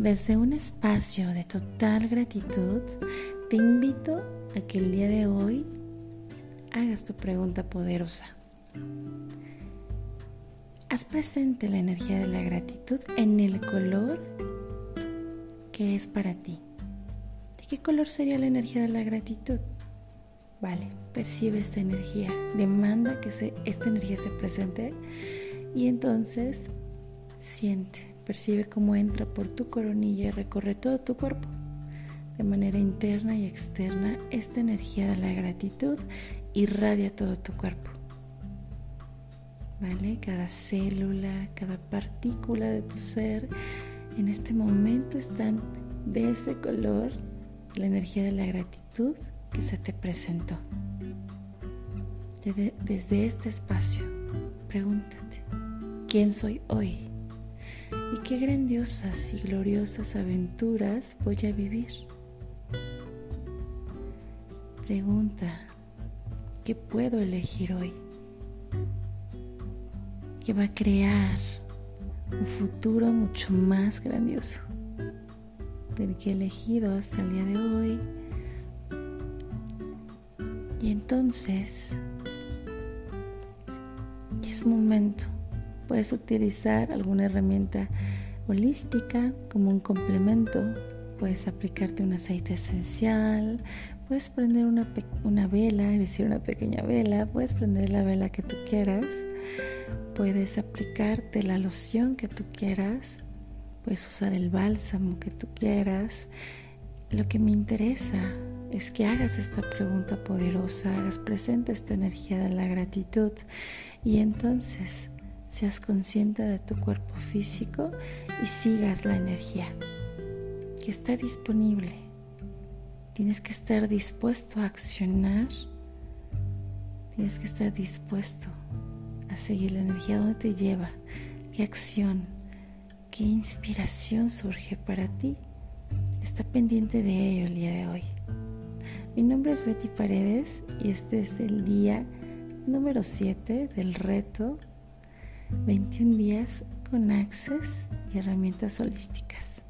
Desde un espacio de total gratitud, te invito a que el día de hoy hagas tu pregunta poderosa. Haz presente la energía de la gratitud en el color que es para ti. ¿De qué color sería la energía de la gratitud? Vale, percibe esta energía, demanda que esta energía se presente y entonces siente, percibe cómo entra por tu coronilla y recorre todo tu cuerpo. De manera interna y externa, esta energía de la gratitud irradia todo tu cuerpo. ¿vale? Cada célula, cada partícula de tu ser en este momento están de ese color, la energía de la gratitud que se te presentó. Desde, desde este espacio, pregúntate, ¿quién soy hoy? ¿Y qué grandiosas y gloriosas aventuras voy a vivir? Pregunta, ¿qué puedo elegir hoy? que va a crear un futuro mucho más grandioso del que he elegido hasta el día de hoy. Y entonces ya es momento. Puedes utilizar alguna herramienta holística como un complemento. Puedes aplicarte un aceite esencial, puedes prender una, una vela, es decir, una pequeña vela, puedes prender la vela que tú quieras Puedes aplicarte la loción que tú quieras, puedes usar el bálsamo que tú quieras. Lo que me interesa es que hagas esta pregunta poderosa, hagas presente esta energía de la gratitud y entonces seas consciente de tu cuerpo físico y sigas la energía que está disponible. Tienes que estar dispuesto a accionar, tienes que estar dispuesto a seguir la energía, donde te lleva, qué acción, qué inspiración surge para ti. Está pendiente de ello el día de hoy. Mi nombre es Betty Paredes y este es el día número 7 del reto 21 días con Access y herramientas holísticas.